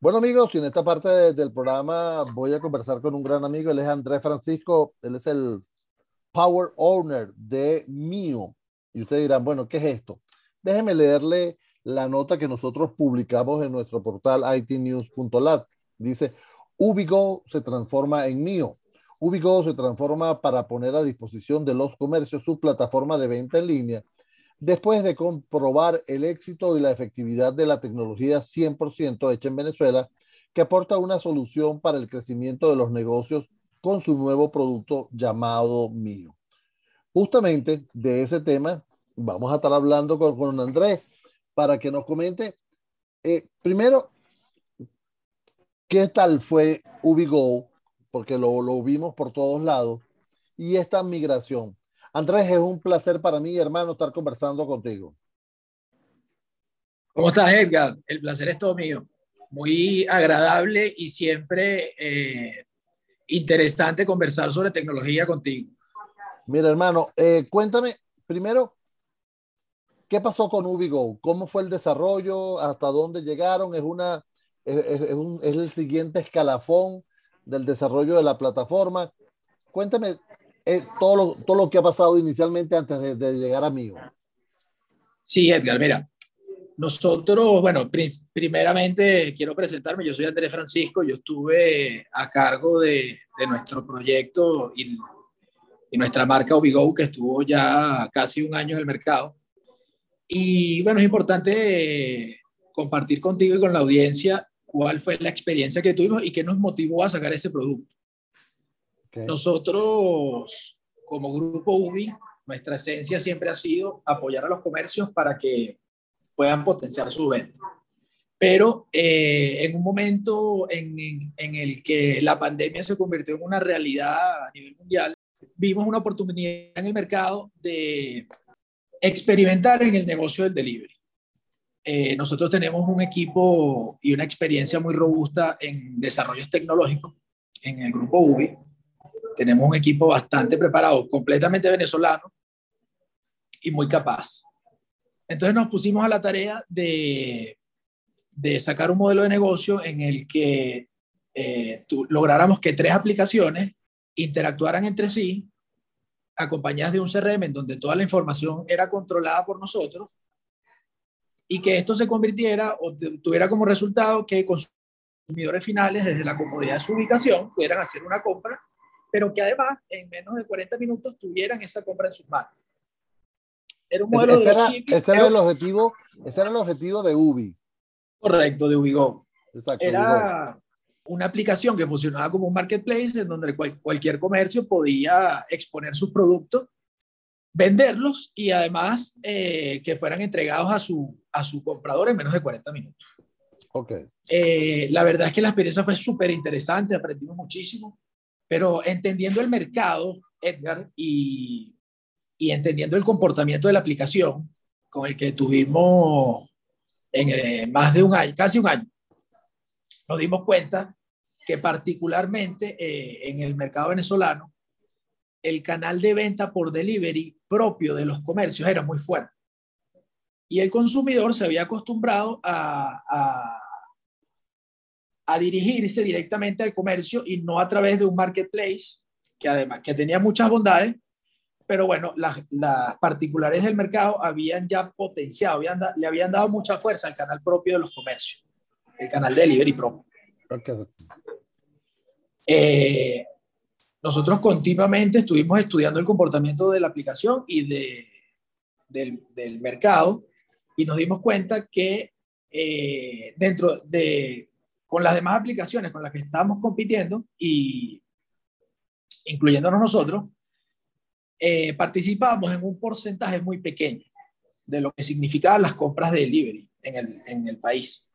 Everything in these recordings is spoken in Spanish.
Bueno amigos, en esta parte del programa voy a conversar con un gran amigo, él es Andrés Francisco, él es el Power Owner de Mio. Y ustedes dirán, bueno, ¿qué es esto? Déjeme leerle la nota que nosotros publicamos en nuestro portal itnews.lat. Dice, Ubigo se transforma en Mio. Ubigo se transforma para poner a disposición de los comercios su plataforma de venta en línea después de comprobar el éxito y la efectividad de la tecnología 100% hecha en Venezuela, que aporta una solución para el crecimiento de los negocios con su nuevo producto llamado Mío. Justamente de ese tema vamos a estar hablando con, con Andrés para que nos comente, eh, primero, qué tal fue Ubigo, porque lo, lo vimos por todos lados, y esta migración. Andrés, es un placer para mí, hermano, estar conversando contigo. ¿Cómo estás, Edgar? El placer es todo mío. Muy agradable y siempre eh, interesante conversar sobre tecnología contigo. Mira, hermano, eh, cuéntame primero, ¿qué pasó con Ubigo? ¿Cómo fue el desarrollo? ¿Hasta dónde llegaron? ¿Es, una, es, es, un, es el siguiente escalafón del desarrollo de la plataforma? Cuéntame eh, todo, lo, todo lo que ha pasado inicialmente antes de, de llegar a mí. Sí, Edgar, mira, nosotros, bueno, primeramente quiero presentarme, yo soy Andrés Francisco, yo estuve a cargo de, de nuestro proyecto y, y, nuestra marca Obigo, que estuvo ya casi un año en el mercado. Y bueno, es importante compartir contigo y con la audiencia cuál fue la experiencia que tuvimos y qué nos motivó a sacar ese producto. Okay. Nosotros, como grupo UBI, nuestra esencia siempre ha sido apoyar a los comercios para que puedan potenciar su venta. Pero eh, en un momento en, en, el que la pandemia se convirtió en una realidad a nivel mundial, vimos una oportunidad en el mercado de experimentar en el negocio del delivery. Eh, nosotros tenemos un equipo y una experiencia muy robusta en desarrollos tecnológicos en el grupo UBI tenemos un equipo bastante preparado, completamente venezolano y muy capaz. Entonces nos pusimos a la tarea de, de sacar un modelo de negocio en el que eh, lográramos que tres aplicaciones interactuaran entre sí, acompañadas de un CRM en donde toda la información era controlada por nosotros y que esto se convirtiera o tuviera como resultado que consumidores finales desde la comodidad de su ubicación pudieran hacer una compra pero que además en menos de 40 minutos tuvieran esa compra en sus manos. Era un modelo ese, de era, ese era el objetivo, ese era el objetivo de Ubi. Correcto, de Ubigo. Exacto, era Ubigo. una aplicación que funcionaba como un marketplace en donde cual, cualquier comercio podía exponer sus productos, venderlos y además eh, que fueran entregados a su, a su comprador en menos de 40 minutos. Okay. Eh, la verdad es que la experiencia fue súper interesante, aprendimos muchísimo. Pero entendiendo el mercado, Edgar, y, y entendiendo el comportamiento de la aplicación con el que tuvimos en eh, más de un año, casi un año, nos dimos cuenta que particularmente eh, en el mercado venezolano, el canal de venta por delivery propio de los comercios era muy fuerte. Y el consumidor se había acostumbrado a, a a dirigirse directamente al comercio y no a través de un marketplace que además que tenía muchas bondades, pero bueno, las, las particulares del mercado habían ya potenciado, habían da, le habían dado mucha fuerza al canal propio de los comercios, el canal de delivery propio. Eh, nosotros continuamente estuvimos estudiando el comportamiento de la aplicación y de, del, del mercado y nos dimos cuenta que eh, dentro de con las demás aplicaciones con las que estamos compitiendo y incluyéndonos nosotros, eh, participamos en un porcentaje muy pequeño de lo que significaban las compras de delivery en el, en el país.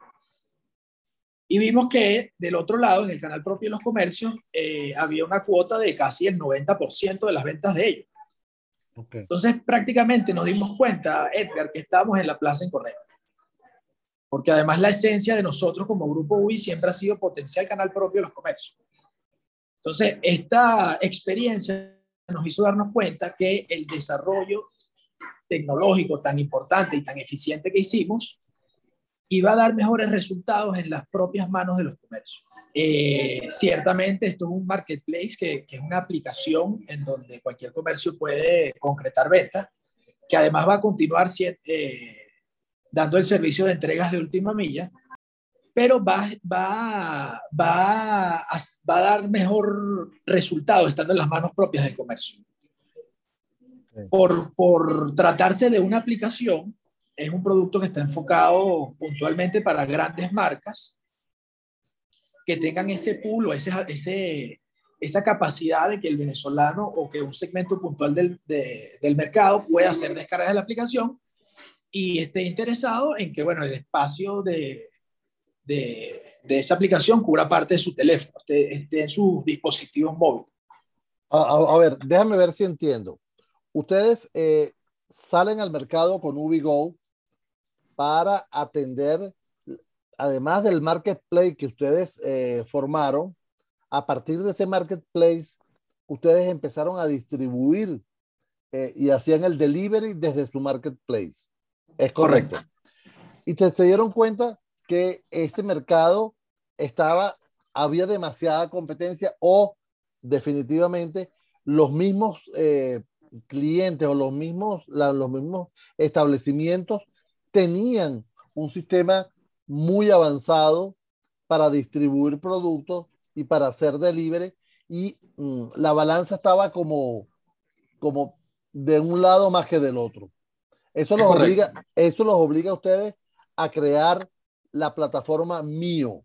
Y vimos que del otro lado, en el canal propio de los comercios, eh, había una cuota de casi el 90% de las ventas de ellos. Okay. Entonces, prácticamente nos dimos cuenta, Edgar, que estábamos en la plaza incorrecta porque además la esencia de nosotros como grupo UI siempre ha sido potenciar el canal propio de los comercios. Entonces, esta experiencia nos hizo darnos cuenta que el desarrollo tecnológico tan importante y tan eficiente que hicimos iba a dar mejores resultados en las propias manos de los comercios. Eh, ciertamente esto es un marketplace que, que, es una aplicación en donde cualquier comercio puede concretar ventas, que además va a continuar eh, dando el servicio de entregas de última milla, pero va, va, va, a, va a dar mejor resultado estando en las manos propias del comercio. Por, por tratarse de una aplicación, es un producto que está enfocado puntualmente para grandes marcas que tengan ese pool o ese, ese, esa capacidad de que el venezolano o que un segmento puntual del, del mercado pueda hacer descargas de la aplicación y esté interesado en que, bueno, el espacio de, de, de esa aplicación cubra parte de su teléfono, esté, esté en sus dispositivos móviles. A, a, a, ver, déjame ver si entiendo. Ustedes eh, salen al mercado con UbiGo para atender, además del marketplace que ustedes eh, formaron, a partir de ese marketplace, ustedes empezaron a distribuir eh, y hacían el delivery desde su marketplace. Es correcto. correcto. Y te, se dieron cuenta que ese mercado estaba, había demasiada competencia o definitivamente los mismos eh, clientes o los mismos, la, los mismos establecimientos tenían un sistema muy avanzado para distribuir productos y para hacer delivery y mm, la balanza estaba como, como de un lado más que del otro. Eso los, obliga, eso los obliga a ustedes a crear la plataforma Mío.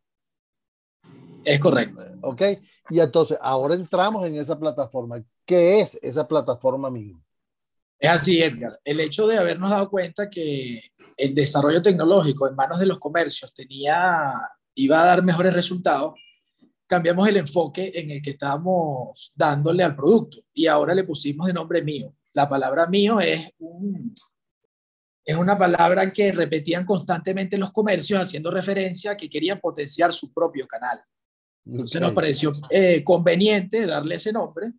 Es correcto. Ok. Y entonces, ahora entramos en esa plataforma. ¿Qué es esa plataforma Mío? Es así, Edgar. El hecho de habernos dado cuenta que el desarrollo tecnológico en manos de los comercios tenía, iba a dar mejores resultados, cambiamos el enfoque en el que estábamos dándole al producto y ahora le pusimos de nombre mío. La palabra mío es, un, es una palabra que repetían constantemente los comercios haciendo referencia a que querían potenciar su propio canal. Entonces nos pareció eh, conveniente darle ese nombre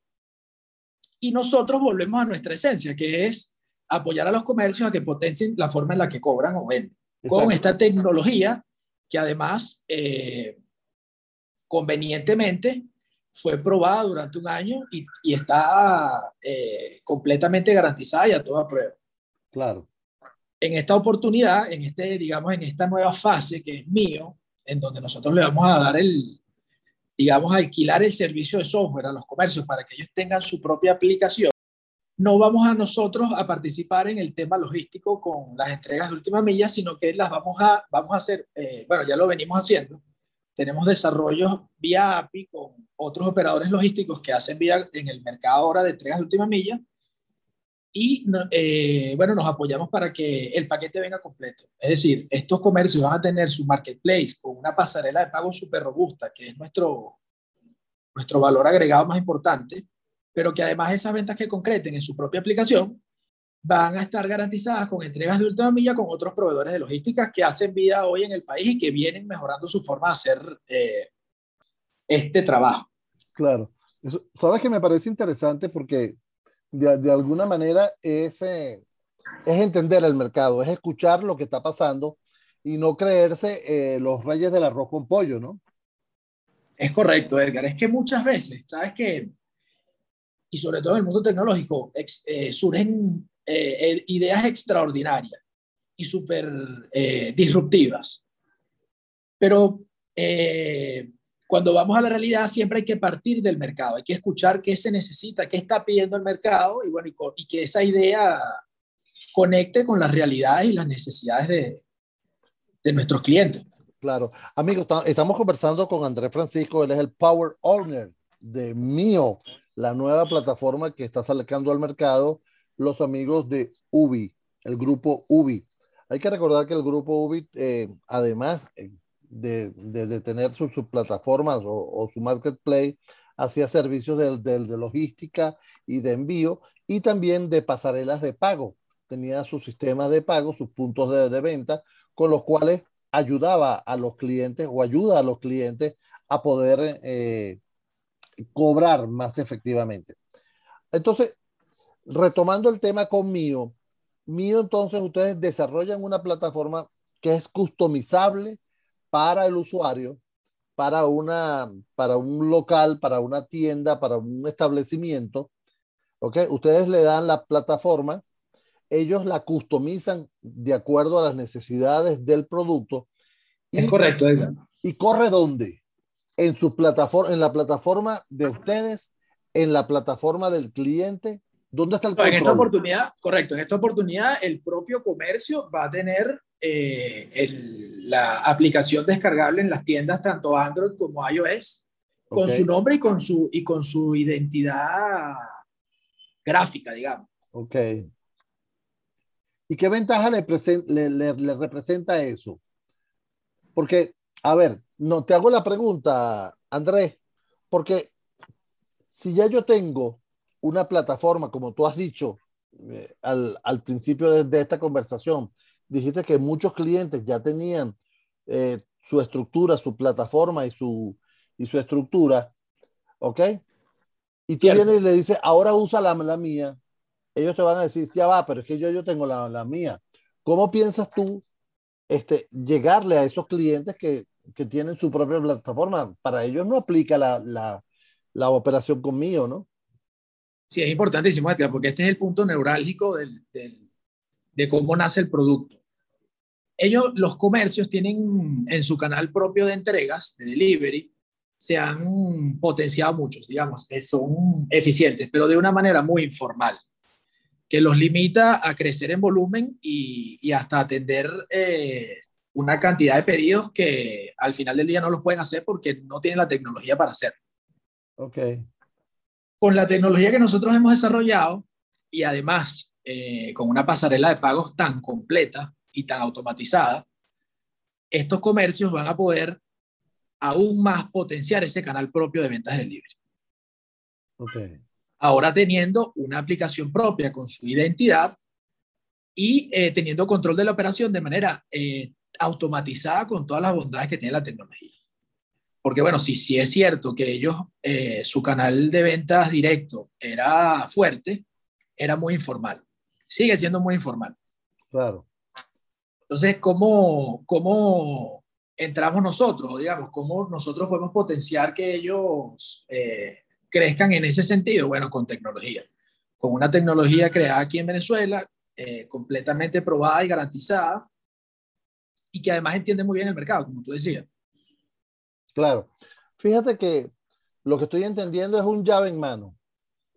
y nosotros volvemos a nuestra esencia, que es apoyar a los comercios a que potencien la forma en la que cobran o venden. Exacto. Con esta tecnología que además eh, convenientemente fue probada durante un año y, y está eh, completamente garantizada y a toda prueba. Claro. En esta oportunidad, en este, digamos, en esta nueva fase que es mío, en donde nosotros le vamos a dar el, digamos, alquilar el servicio de software a los comercios para que ellos tengan su propia aplicación, no vamos a nosotros a participar en el tema logístico con las entregas de última milla, sino que las vamos a, vamos a hacer, eh, bueno, ya lo venimos haciendo. Tenemos desarrollos vía API con otros operadores logísticos que hacen vía en el mercado ahora de entregas de última milla y eh, bueno, nos apoyamos para que el paquete venga completo. Es decir, estos comercios van a tener su marketplace con una pasarela de pago súper robusta, que es nuestro, nuestro valor agregado más importante, pero que además esas ventas que concreten en su propia aplicación van a estar garantizadas con entregas de última milla con otros proveedores de logística que hacen vida hoy en el país y que vienen mejorando su forma de hacer eh, este trabajo. Claro. Sabes que me parece interesante porque de, de alguna manera es, eh, es entender el mercado, es escuchar lo que está pasando y no creerse eh, los reyes del arroz con pollo, ¿no? Es correcto, Edgar. Es que muchas veces, ¿sabes qué? Y sobre todo en el mundo tecnológico, ex, eh, surgen ideas extraordinarias y súper disruptivas. Pero cuando vamos a la realidad siempre hay que partir del mercado, hay que escuchar qué se necesita, qué está pidiendo el mercado y, bueno, y, y que esa idea conecte con las realidades y las necesidades de, de nuestros clientes. Claro. Amigos, estamos conversando con Andrés Francisco, él es el Power Owner de Mio, la nueva plataforma que está sacando al mercado los amigos de Ubi, el grupo Ubi. Hay que recordar que el grupo Ubi, eh, además, eh, de, de, tener sus su plataformas o, su marketplace, hacía servicios de, de, logística y de envío y también de pasarelas de pago. Tenía su sistema de pago, sus puntos de, de venta, con los cuales ayudaba a los clientes o ayuda a los clientes a poder eh, cobrar más efectivamente. Entonces, retomando el tema con Mío, Mío entonces ustedes desarrollan una plataforma que es customizable para el usuario, para, una, para un local, para una tienda, para un establecimiento. ¿Ok? Ustedes le dan la plataforma, ellos la customizan de acuerdo a las necesidades del producto. es correcto, ¿Y corre dónde? En su plataforma, en la plataforma de ustedes, en la plataforma del cliente. ¿Dónde está el control? en esta oportunidad, correcto, en esta oportunidad el propio comercio va a tener eh, la aplicación descargable en las tiendas, tanto Android como iOS, con su nombre y con su, y con su identidad gráfica, digamos. Ok. ¿Y qué ventaja le, le, le, representa eso? Porque, a ver, no te hago la pregunta, Andrés, porque si ya yo tengo una plataforma, como tú has dicho eh, al, al, principio de, de, esta conversación, dijiste que muchos clientes ya tenían eh, su estructura, su plataforma y su, y su estructura, ¿ok? Y tú vienes y le dices, ahora usa la, la, mía. Ellos te van a decir, ya va, pero es que yo, yo tengo la, la mía. ¿Cómo piensas tú este, llegarle a esos clientes que, que tienen su propia plataforma? Para ellos no aplica la, la, la operación conmigo, ¿no? Sí, es importantísimo, porque este es el punto neurálgico del, del, de cómo nace el producto ellos, los comercios tienen en su canal propio de entregas, de delivery, se han potenciado muchos, digamos, que son eficientes, pero de una manera muy informal, que los limita a crecer en volumen y, hasta atender eh, una cantidad de pedidos que al final del día no los pueden hacer porque no tienen la tecnología para hacerlo. Ok. Con la tecnología que nosotros hemos desarrollado y además eh, con una pasarela de pagos tan completa, y tan automatizada, estos comercios van a poder aún más potenciar ese canal propio de ventas de libre. Okay. Ahora teniendo una aplicación propia con su identidad y eh, teniendo control de la operación de manera eh, automatizada con todas las bondades que tiene la tecnología. Porque bueno, si, si es cierto que ellos, eh, su canal de ventas directo era fuerte, era muy informal. Sigue siendo muy informal. Claro. Entonces, ¿cómo, cómo entramos nosotros? Digamos, ¿cómo nosotros podemos potenciar que ellos eh, crezcan en ese sentido? Bueno, con tecnología. Con una tecnología creada aquí en Venezuela, eh, completamente probada y garantizada, y que además entiende muy bien el mercado, como tú decías. Claro. Fíjate que lo que estoy entendiendo es un llave en mano.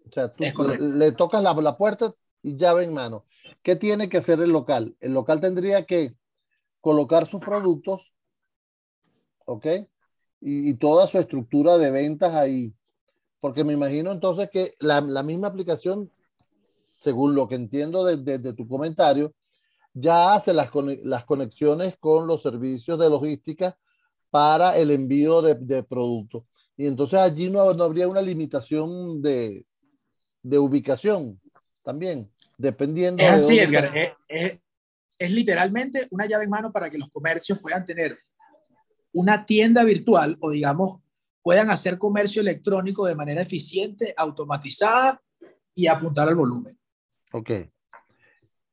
O sea, tú le, tocas la, la, puerta, y llave en mano. ¿Qué tiene que hacer el local? El local tendría que colocar sus productos, ¿ok? Y, toda su estructura de ventas ahí. Porque me imagino entonces que la, misma aplicación, según lo que entiendo desde de, tu comentario, ya hace las, las conexiones con los servicios de logística para el envío de, de productos. Y entonces allí no, no habría una limitación de, de ubicación también, dependiendo. Es así, Edgar. Es, es, literalmente una llave en mano para que los comercios puedan tener una tienda virtual o, digamos, puedan hacer comercio electrónico de manera eficiente, automatizada y apuntar al volumen. Ok.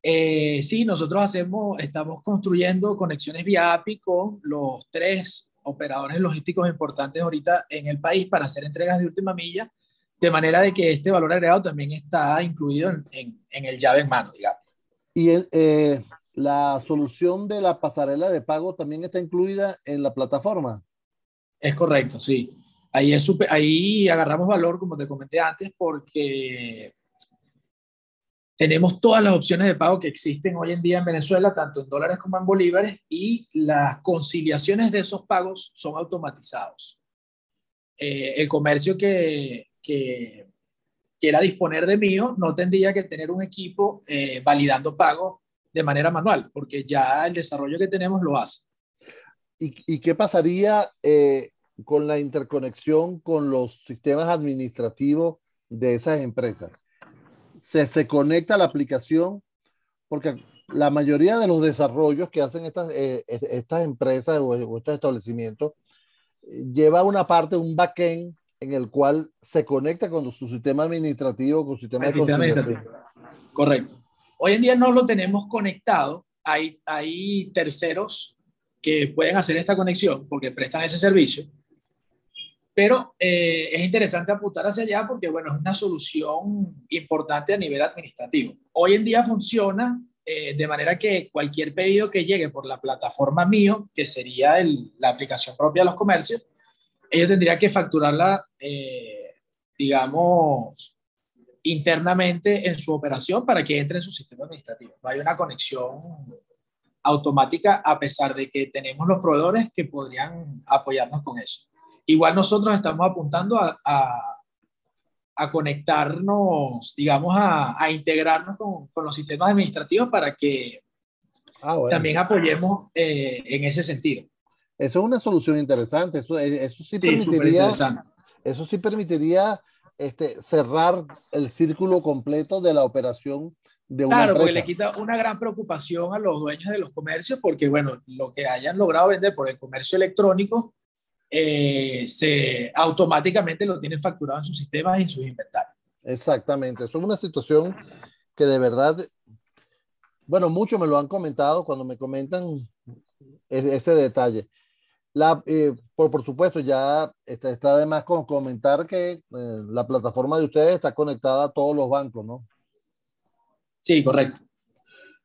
Eh, sí, nosotros hacemos, estamos construyendo conexiones vía API con los tres operadores logísticos importantes ahorita en el país para hacer entregas de última milla de manera de que este valor agregado también está incluido en, el llave en mano, digamos. Y eh, la solución de la pasarela de pago también está incluida en la plataforma. Es correcto, sí. Ahí, es ahí agarramos valor, como te comenté antes, porque tenemos todas las opciones de pago que existen hoy en día en Venezuela, tanto en dólares como en bolívares, y las conciliaciones de esos pagos son automatizados. Eh, el comercio que, que quiera disponer de mío, no tendría que tener un equipo eh, validando pagos de manera manual, porque ya el desarrollo que tenemos lo hace. ¿Y, qué pasaría eh, con la interconexión con los sistemas administrativos de esas empresas? ¿Se, se conecta la aplicación? Porque la mayoría de los desarrollos que hacen estas, eh, estas empresas o, o, estos establecimientos lleva una parte, un backend en el cual se conecta con su sistema administrativo, con su sistema, de Correcto. Hoy en día no lo tenemos conectado hay, hay terceros que pueden hacer esta conexión porque prestan ese servicio. Pero eh, es interesante apuntar hacia allá porque, bueno, es una solución importante a nivel administrativo. Hoy en día funciona eh, de manera que cualquier pedido que llegue por la plataforma mío, que sería la aplicación propia de los comercios, ellos tendrían que facturarla, eh, digamos, internamente en su operación para que entre en su sistema administrativo. No hay una conexión automática a pesar de que tenemos los proveedores que podrían apoyarnos con eso. Igual nosotros estamos apuntando a, a, conectarnos, digamos, a, a integrarnos con, con, los sistemas administrativos para que ah, también apoyemos eh, en ese sentido. Eso es una solución interesante. Eso, eh, eso sí, permitiría, eso sí permitiría este, cerrar el círculo completo de la operación de una claro, porque le quita una gran preocupación a los dueños de los comercios porque, bueno, lo que hayan logrado vender por el comercio electrónico eh, se automáticamente lo tienen facturado en sus sistemas y en sus inventarios. Exactamente. Eso es una situación que de verdad, bueno, muchos me lo han comentado cuando me comentan ese detalle. La, eh, por, por, supuesto, ya está, está además con comentar que eh, la plataforma de ustedes está conectada a todos los bancos, ¿no? Sí, correcto.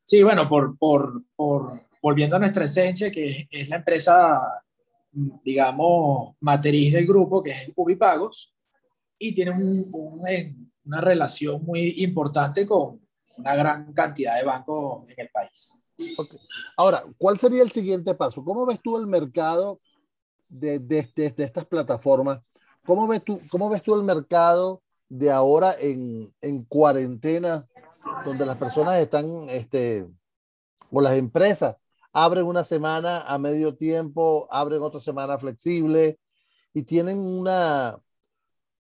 Sí, bueno, por, por, por volviendo a nuestra esencia, que es la empresa, digamos, matriz del grupo, que es Ubipagos, y tiene un, un, una relación muy importante con una gran cantidad de bancos en el país. Ahora, ¿cuál sería el siguiente paso? ¿Cómo ves tú el mercado de, de, estas plataformas? ¿Cómo ves, tú, ¿Cómo ves tú el mercado de ahora en, en cuarentena, donde las personas están, este, o las empresas, abren una semana a medio tiempo, abren otra semana flexible y tienen una,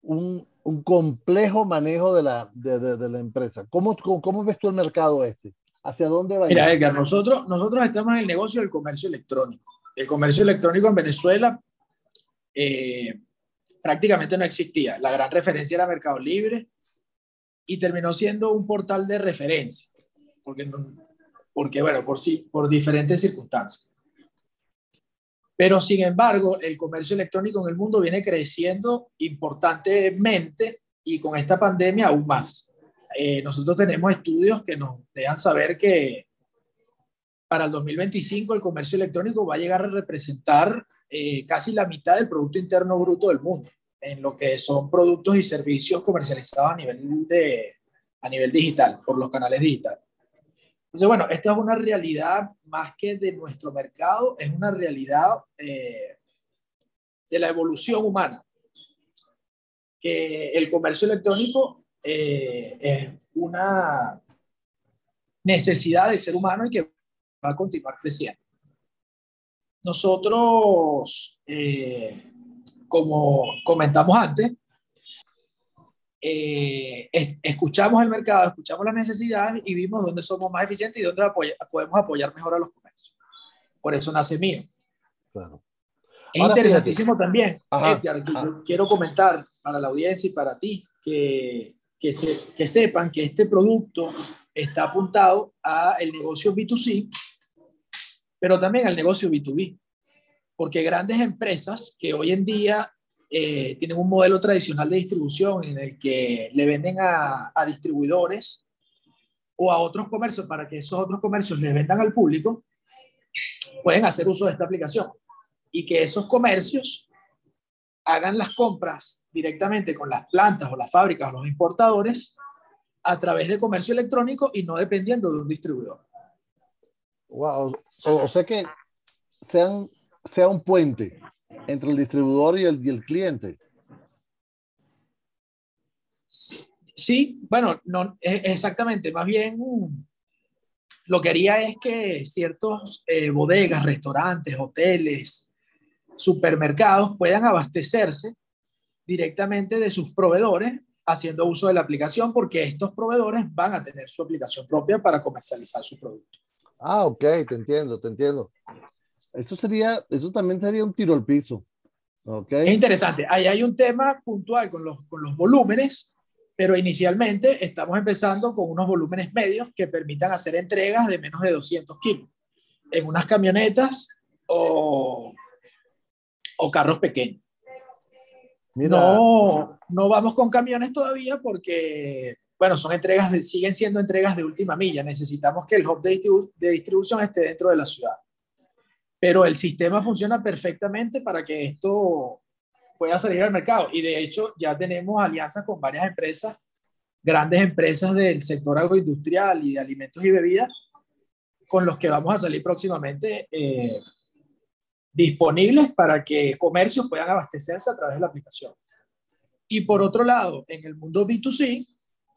un, un complejo manejo de la, de, de, de la empresa. ¿Cómo, ¿Cómo, cómo, ves tú el mercado este? ¿Hacia dónde va? Mira, Edgar, nosotros, nosotros estamos en el negocio del comercio electrónico. El comercio electrónico en Venezuela eh, prácticamente no existía. La gran referencia era Mercado Libre y terminó siendo un portal de referencia, porque, porque bueno, por, sí, por diferentes circunstancias. Pero sin embargo, el comercio electrónico en el mundo viene creciendo importantemente y con esta pandemia aún más. Eh, nosotros tenemos estudios que nos dejan saber que para el 2025 el comercio electrónico va a llegar a representar eh, casi la mitad del Producto Interno Bruto del mundo, en lo que son productos y servicios comercializados a nivel, de, a nivel digital, por los canales digitales. Entonces, bueno, esta es una realidad más que de nuestro mercado, es una realidad eh, de la evolución humana, que el comercio electrónico eh, es una necesidad del ser humano y que va a continuar creciendo. Nosotros, eh, como comentamos antes, eh, escuchamos el mercado, escuchamos las necesidades y vimos dónde somos más eficientes y dónde podemos apoyar mejor a los comercios. Por eso nace mío. Claro. Es interesantísimo también, quiero comentar para la audiencia y para ti que que, se, que sepan que este producto está apuntado a el negocio B2C, pero también al negocio B2B, porque grandes empresas que hoy en día eh, tienen un modelo tradicional de distribución en el que le venden a, a distribuidores o a otros comercios para que esos otros comercios le vendan al público, pueden hacer uso de esta aplicación y que esos comercios hagan las compras directamente con las plantas o las fábricas o los importadores a través de comercio electrónico y no dependiendo de un distribuidor. Wow. O, sea que sean, sea un puente entre el distribuidor y el, y el cliente. Sí, bueno, no, exactamente. Más bien, lo que haría es que ciertos eh, bodegas, restaurantes, hoteles, supermercados puedan abastecerse directamente de sus proveedores haciendo uso de la aplicación porque estos proveedores van a tener su aplicación propia para comercializar su producto. Ah, ok, te entiendo, te entiendo. Eso sería, eso también sería un tiro al piso. Okay. Es interesante. Ahí hay un tema puntual con los, con los volúmenes, pero inicialmente estamos empezando con unos volúmenes medios que permitan hacer entregas de menos de 200 kilos en unas camionetas o, o carros pequeños. No, no vamos con camiones todavía porque, bueno, son entregas, de, siguen siendo entregas de última milla. Necesitamos que el hub de, de distribución esté dentro de la ciudad. Pero el sistema funciona perfectamente para que esto pueda salir al mercado. Y de hecho ya tenemos alianzas con varias empresas, grandes empresas del sector agroindustrial y de alimentos y bebidas, con los que vamos a salir próximamente eh, disponibles para que comercios puedan abastecerse a través de la aplicación. Y por otro lado, en el mundo B2C,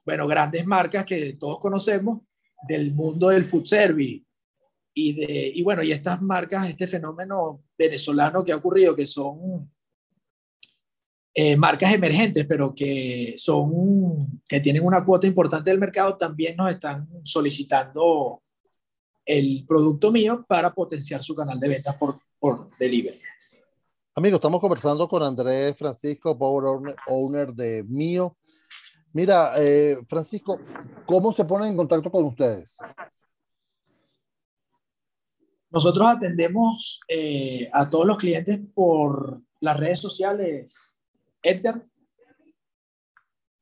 bueno, grandes marcas que todos conocemos del mundo del food service y, de, y bueno, y estas marcas, este fenómeno venezolano que ha ocurrido, que son eh, marcas emergentes, pero que son, que tienen una cuota importante del mercado, también nos están solicitando el producto mío para potenciar su canal de ventas por, por delivery. Amigos, estamos conversando con Andrés Francisco, Power Owner de Mío. Mira, eh, Francisco, ¿cómo se ponen en contacto con ustedes? Nosotros atendemos eh, a todos los clientes por las redes sociales Edgar.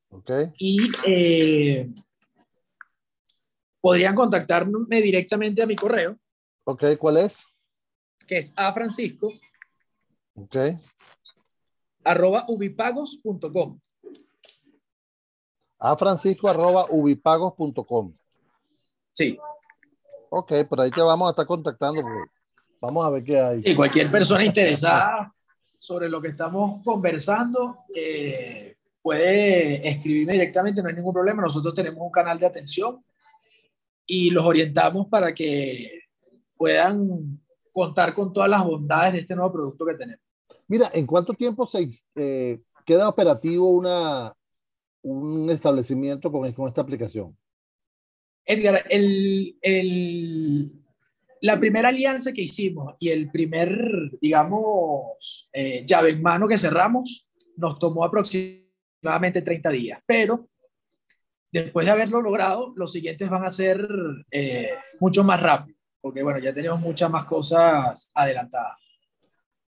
Ok. Y eh, podrían contactarme directamente a mi correo. Ok, ¿cuál es? Que es a Francisco. Ok. Arroba ubipagos.com. A Francisco arroba ubipagos.com. Sí. Ok, por ahí te vamos a estar contactando. Vamos a ver qué hay. Y cualquier persona interesada sobre lo que estamos conversando eh, puede escribirme directamente, no hay ningún problema. Nosotros tenemos un canal de atención y los orientamos para que puedan contar con todas las bondades de este nuevo producto que tenemos. Mira, ¿en cuánto tiempo se eh, queda operativo una, un establecimiento con, con esta aplicación? Edgar, el, el, la primera alianza que hicimos y el primer, digamos, eh, llave en mano que cerramos nos tomó aproximadamente 30 días, pero después de haberlo logrado, los siguientes van a ser eh, mucho más rápido, porque bueno, ya tenemos muchas más cosas adelantadas.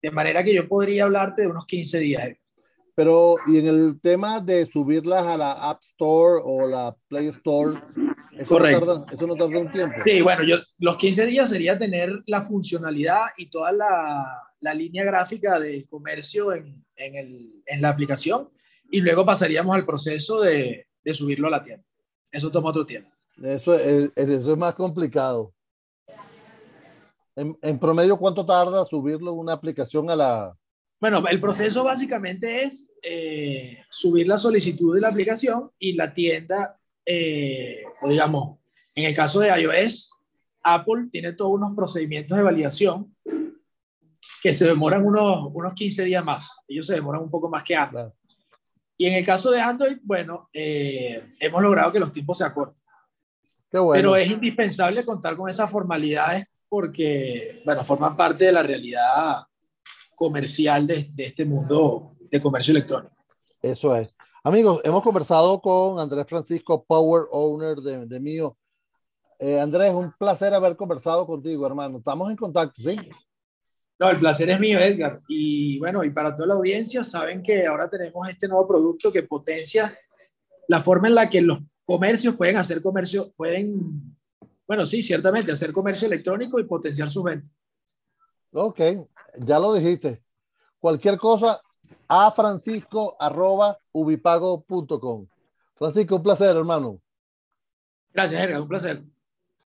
De manera que yo podría hablarte de unos 15 días. Pero, y en el tema de subirlas a la App Store o la Play Store, ¿eso, Correcto. No tarda, eso no tarda un tiempo? Sí, bueno, yo, los 15 días sería tener la funcionalidad y toda la, la línea gráfica de comercio en, en, el, en, la aplicación y luego pasaríamos al proceso de, de subirlo a la tienda. Eso toma otro tiempo. Eso es, eso es más complicado. En, en, promedio, ¿cuánto tarda subirlo una aplicación a la... Bueno, el proceso básicamente es eh, subir la solicitud de la aplicación y la tienda, eh, o digamos, en el caso de iOS, Apple tiene todos unos procedimientos de validación que se demoran unos, unos 15 días más. Ellos se demoran un poco más que Android. Claro. Y en el caso de Android, bueno, eh, hemos logrado que los tiempos se acorten. Qué bueno. Pero es indispensable contar con esas formalidades porque, bueno, forman parte de la realidad comercial de, de este mundo de comercio electrónico. Eso es. Amigos, hemos conversado con Andrés Francisco, Power Owner de, de Mío. Eh, Andrés, un placer haber conversado contigo, hermano. Estamos en contacto, ¿sí? No, el placer es mío, Edgar. Y bueno, y para toda la audiencia, saben que ahora tenemos este nuevo producto que potencia la forma en la que los comercios pueden hacer comercio, pueden, bueno, sí, ciertamente, hacer comercio electrónico y potenciar sus ventas. Ok, ya lo dijiste. Cualquier cosa, a francisco arroba ubipago.com. Francisco, un placer, hermano. Gracias, Edgar, un placer.